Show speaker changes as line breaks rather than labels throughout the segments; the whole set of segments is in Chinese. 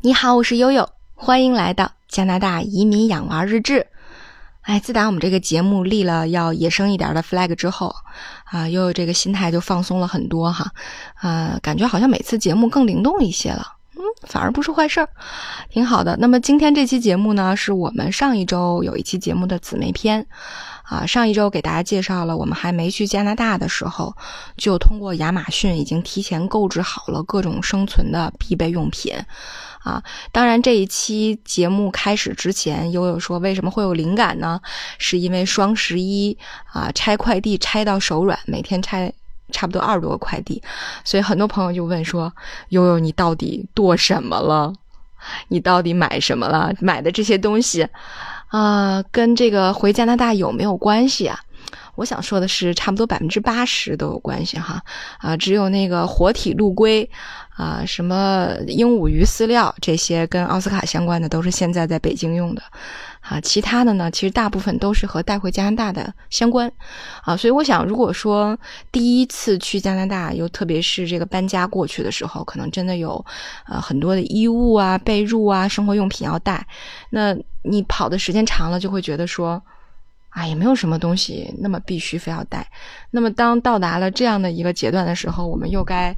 你好，我是悠悠，欢迎来到加拿大移民养娃日志。哎，自打我们这个节目立了要野生一点的 flag 之后，啊，悠悠这个心态就放松了很多哈，啊，感觉好像每次节目更灵动一些了，反而不是坏事儿，挺好的。那么今天这期节目呢，是我们上一周有一期节目的姊妹篇。啊，上一周给大家介绍了，我们还没去加拿大的时候，就通过亚马逊已经提前购置好了各种生存的必备用品。啊，当然这一期节目开始之前，悠悠说为什么会有灵感呢？是因为双十一啊，拆快递拆到手软，每天拆差不多二十多个快递，所以很多朋友就问说，悠悠你到底剁什么了？你到底买什么了？买的这些东西。啊，跟这个回加拿大有没有关系啊？我想说的是，差不多百分之八十都有关系哈。啊，只有那个活体陆龟，啊，什么鹦鹉鱼饲料这些跟奥斯卡相关的，都是现在在北京用的。啊，其他的呢，其实大部分都是和带回加拿大的相关。啊，所以我想，如果说第一次去加拿大，又特别是这个搬家过去的时候，可能真的有呃很多的衣物啊、被褥啊、生活用品要带。那你跑的时间长了，就会觉得说，啊，也没有什么东西那么必须非要带。那么当到达了这样的一个阶段的时候，我们又该。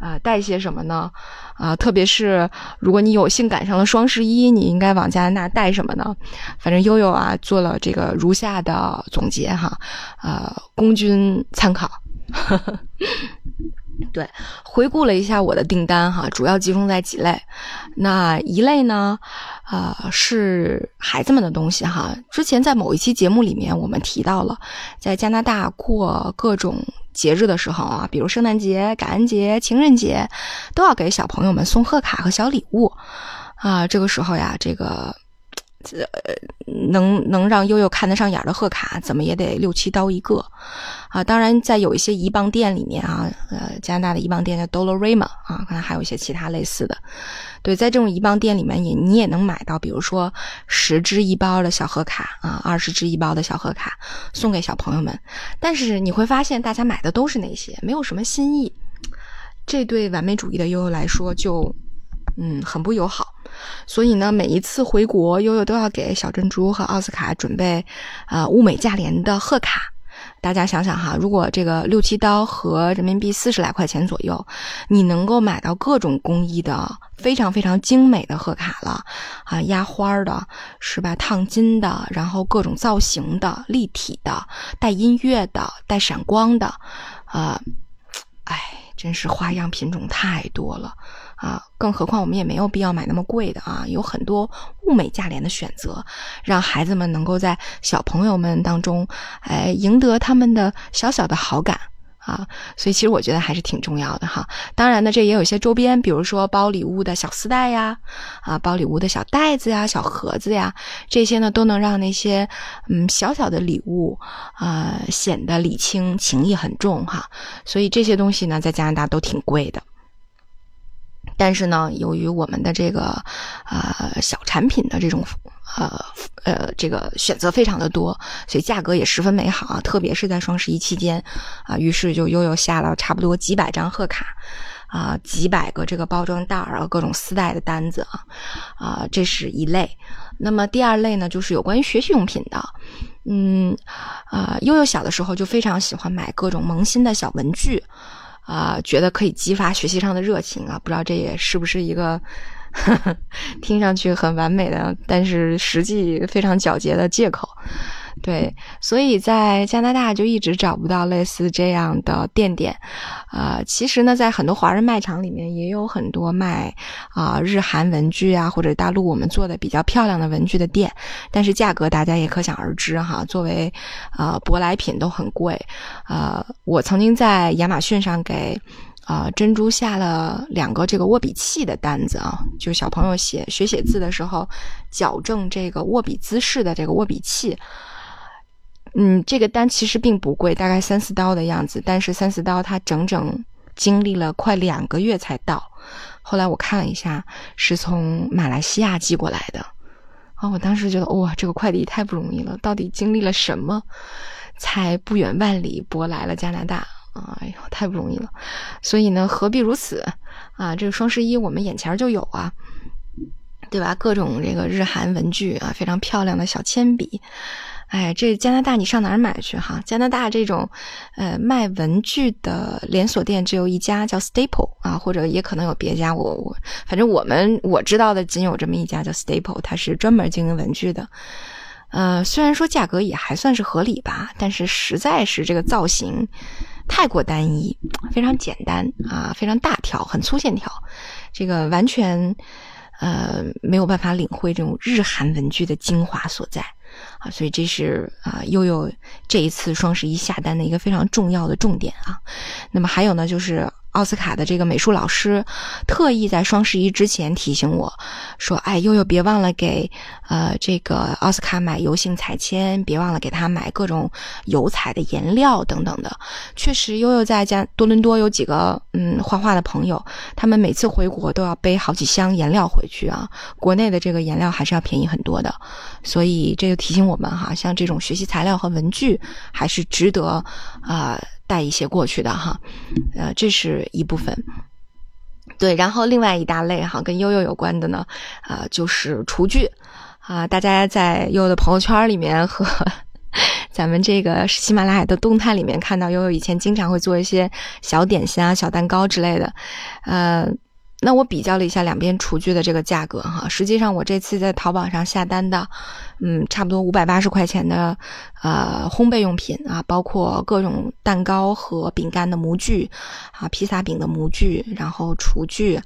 啊，带些什么呢？啊，特别是如果你有幸赶上了双十一，你应该往加拿大带什么呢？反正悠悠啊做了这个如下的总结哈，呃，供君参考。呵 呵对，回顾了一下我的订单哈，主要集中在几类。那一类呢，呃，是孩子们的东西哈。之前在某一期节目里面，我们提到了，在加拿大过各种节日的时候啊，比如圣诞节、感恩节、情人节，都要给小朋友们送贺卡和小礼物啊。这个时候呀，这个。这呃，能能让悠悠看得上眼的贺卡，怎么也得六七刀一个，啊，当然在有一些移邦店里面啊，呃，加拿大的移邦店叫 Dollarama 啊，可能还有一些其他类似的，对，在这种移邦店里面也你也能买到，比如说十支一包的小贺卡啊，二十支一包的小贺卡送给小朋友们，但是你会发现大家买的都是那些，没有什么新意，这对完美主义的悠悠来说就嗯很不友好。所以呢，每一次回国，悠悠都要给小珍珠和奥斯卡准备，呃，物美价廉的贺卡。大家想想哈，如果这个六七刀和人民币四十来块钱左右，你能够买到各种工艺的非常非常精美的贺卡了啊，压花的，是吧？烫金的，然后各种造型的、立体的、带音乐的、带闪光的，啊，哎，真是花样品种太多了。啊，更何况我们也没有必要买那么贵的啊，有很多物美价廉的选择，让孩子们能够在小朋友们当中，哎，赢得他们的小小的好感啊。所以其实我觉得还是挺重要的哈。当然呢，这也有一些周边，比如说包礼物的小丝带呀，啊，包礼物的小袋子呀、小盒子呀，这些呢都能让那些嗯小小的礼物啊显得礼轻情意很重哈。所以这些东西呢，在加拿大都挺贵的。但是呢，由于我们的这个，呃，小产品的这种，呃，呃，这个选择非常的多，所以价格也十分美好啊。特别是在双十一期间，啊，于是就悠悠下了差不多几百张贺卡，啊，几百个这个包装袋儿啊，各种丝带的单子啊，啊，这是一类。那么第二类呢，就是有关于学习用品的，嗯，啊，悠悠小的时候就非常喜欢买各种萌新的小文具。啊，觉得可以激发学习上的热情啊！不知道这也是不是一个 听上去很完美的，但是实际非常皎洁的借口。对，所以在加拿大就一直找不到类似这样的店点，啊，其实呢，在很多华人卖场里面也有很多卖啊日韩文具啊，或者大陆我们做的比较漂亮的文具的店，但是价格大家也可想而知哈，作为啊舶来品都很贵，啊，我曾经在亚马逊上给啊珍珠下了两个这个握笔器的单子啊，就小朋友写学写字的时候矫正这个握笔姿势的这个握笔器。嗯，这个单其实并不贵，大概三四刀的样子。但是三四刀，它整整经历了快两个月才到。后来我看了一下，是从马来西亚寄过来的。啊，我当时觉得哇，这个快递太不容易了，到底经历了什么，才不远万里拨来了加拿大？哎呦，太不容易了。所以呢，何必如此？啊，这个双十一我们眼前就有啊。对吧？各种这个日韩文具啊，非常漂亮的小铅笔。哎，这加拿大你上哪儿买去哈？加拿大这种，呃，卖文具的连锁店只有一家，叫 Staple 啊，或者也可能有别家。我我反正我们我知道的仅有这么一家叫 Staple，它是专门经营文具的。呃，虽然说价格也还算是合理吧，但是实在是这个造型太过单一，非常简单啊，非常大条，很粗线条，这个完全呃没有办法领会这种日韩文具的精华所在。啊，所以这是啊悠悠这一次双十一下单的一个非常重要的重点啊。那么还有呢，就是。奥斯卡的这个美术老师特意在双十一之前提醒我说：“哎，悠悠别忘了给呃这个奥斯卡买油性彩铅，别忘了给他买各种油彩的颜料等等的。”确实，悠悠在家多伦多有几个嗯画画的朋友，他们每次回国都要背好几箱颜料回去啊。国内的这个颜料还是要便宜很多的，所以这就提醒我们哈，像这种学习材料和文具还是值得啊。带一些过去的哈，呃，这是一部分。对，然后另外一大类哈，跟悠悠有关的呢，啊，就是厨具啊。大家在悠悠的朋友圈里面和 咱们这个喜马拉雅的动态里面看到，悠悠以前经常会做一些小点心啊、小蛋糕之类的，呃。那我比较了一下两边厨具的这个价格哈，实际上我这次在淘宝上下单的，嗯，差不多五百八十块钱的，呃，烘焙用品啊，包括各种蛋糕和饼干的模具啊，披萨饼的模具，然后厨具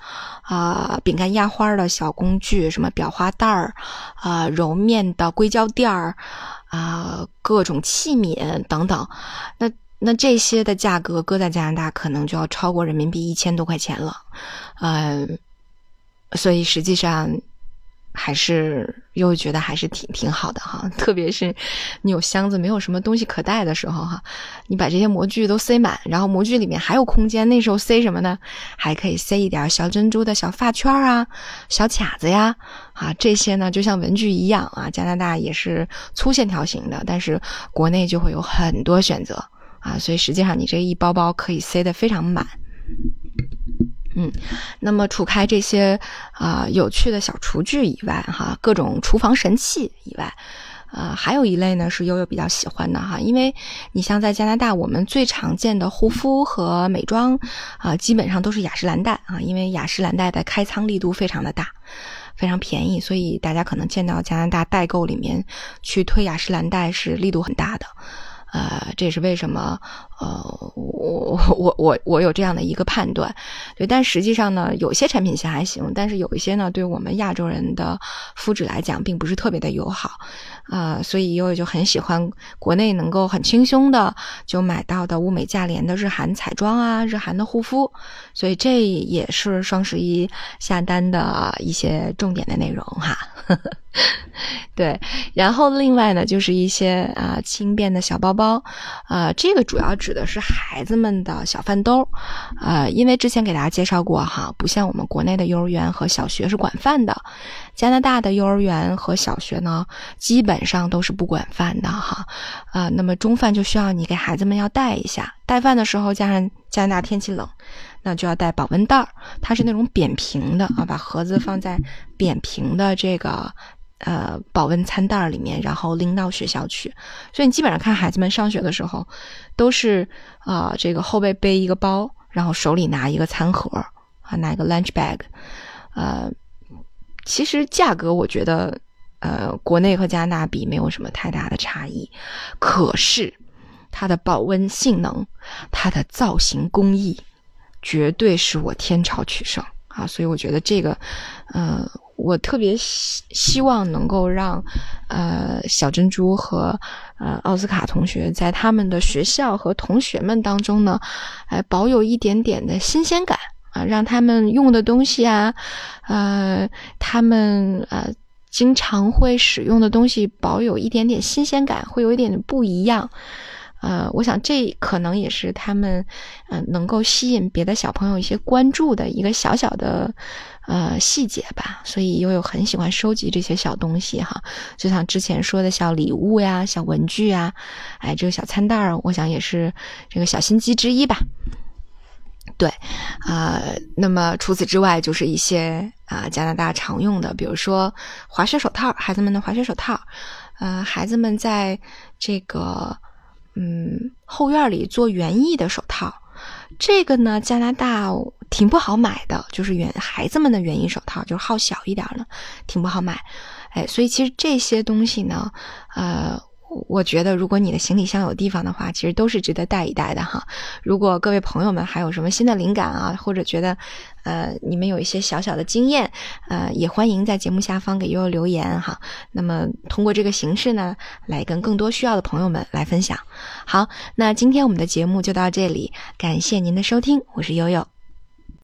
啊，饼干压花的小工具，什么裱花袋儿啊，揉面的硅胶垫儿啊，各种器皿等等，那。那这些的价格搁在加拿大，可能就要超过人民币一千多块钱了，嗯，所以实际上还是又觉得还是挺挺好的哈。特别是你有箱子没有什么东西可带的时候哈，你把这些模具都塞满，然后模具里面还有空间，那时候塞什么呢？还可以塞一点小珍珠的小发圈啊、小卡子呀，啊，这些呢就像文具一样啊。加拿大也是粗线条型的，但是国内就会有很多选择。啊，所以实际上你这一包包可以塞得非常满，嗯，那么除开这些啊有趣的小厨具以外，哈，各种厨房神器以外，呃，还有一类呢是悠悠比较喜欢的哈，因为你像在加拿大，我们最常见的护肤和美妆啊，基本上都是雅诗兰黛啊，因为雅诗兰黛的开仓力度非常的大，非常便宜，所以大家可能见到加拿大代购里面去推雅诗兰黛是力度很大的。呃，这也是为什么，呃，我我我我有这样的一个判断，对，但实际上呢，有些产品线还行，但是有一些呢，对我们亚洲人的肤质来讲，并不是特别的友好，啊，所以悠悠就很喜欢国内能够很轻松的就买到的物美价廉的日韩彩妆啊，日韩的护肤，所以这也是双十一下单的一些重点的内容哈。对，然后另外呢，就是一些啊轻便的小包包，啊，这个主要指的是孩子们的小饭兜，啊，因为之前给大家介绍过哈，不像我们国内的幼儿园和小学是管饭的，加拿大的幼儿园和小学呢，基本上都是不管饭的哈，啊，那么中饭就需要你给孩子们要带一下，带饭的时候加上加拿大天气冷。那就要带保温袋儿，它是那种扁平的啊，把盒子放在扁平的这个呃保温餐袋里面，然后拎到学校去。所以你基本上看孩子们上学的时候，都是啊这个后背背一个包，然后手里拿一个餐盒啊，拿一个 lunch bag。呃，其实价格我觉得呃国内和加拿大比没有什么太大的差异，可是它的保温性能，它的造型工艺。绝对是我天朝取胜啊！所以我觉得这个，呃，我特别希希望能够让，呃，小珍珠和呃奥斯卡同学在他们的学校和同学们当中呢，哎，保有一点点的新鲜感啊，让他们用的东西啊，呃，他们呃经常会使用的东西保有一点点新鲜感，会有一点点不一样。呃，我想这可能也是他们，嗯，能够吸引别的小朋友一些关注的一个小小的，呃，细节吧。所以悠悠很喜欢收集这些小东西哈，就像之前说的小礼物呀、小文具啊，哎，这个小餐袋儿，我想也是这个小心机之一吧。对，啊，那么除此之外，就是一些啊加拿大常用的，比如说滑雪手套，孩子们的滑雪手套，呃，孩子们在这个嗯后院里做园艺的手套，这个呢加拿大挺不好买的，就是园孩子们的园艺手套，就是号小一点的，挺不好买，哎，所以其实这些东西呢，呃。我觉得，如果你的行李箱有地方的话，其实都是值得带一带的哈。如果各位朋友们还有什么新的灵感啊，或者觉得，呃，你们有一些小小的经验，呃，也欢迎在节目下方给悠悠留言哈。那么通过这个形式呢，来跟更多需要的朋友们来分享。好，那今天我们的节目就到这里，感谢您的收听，我是悠悠。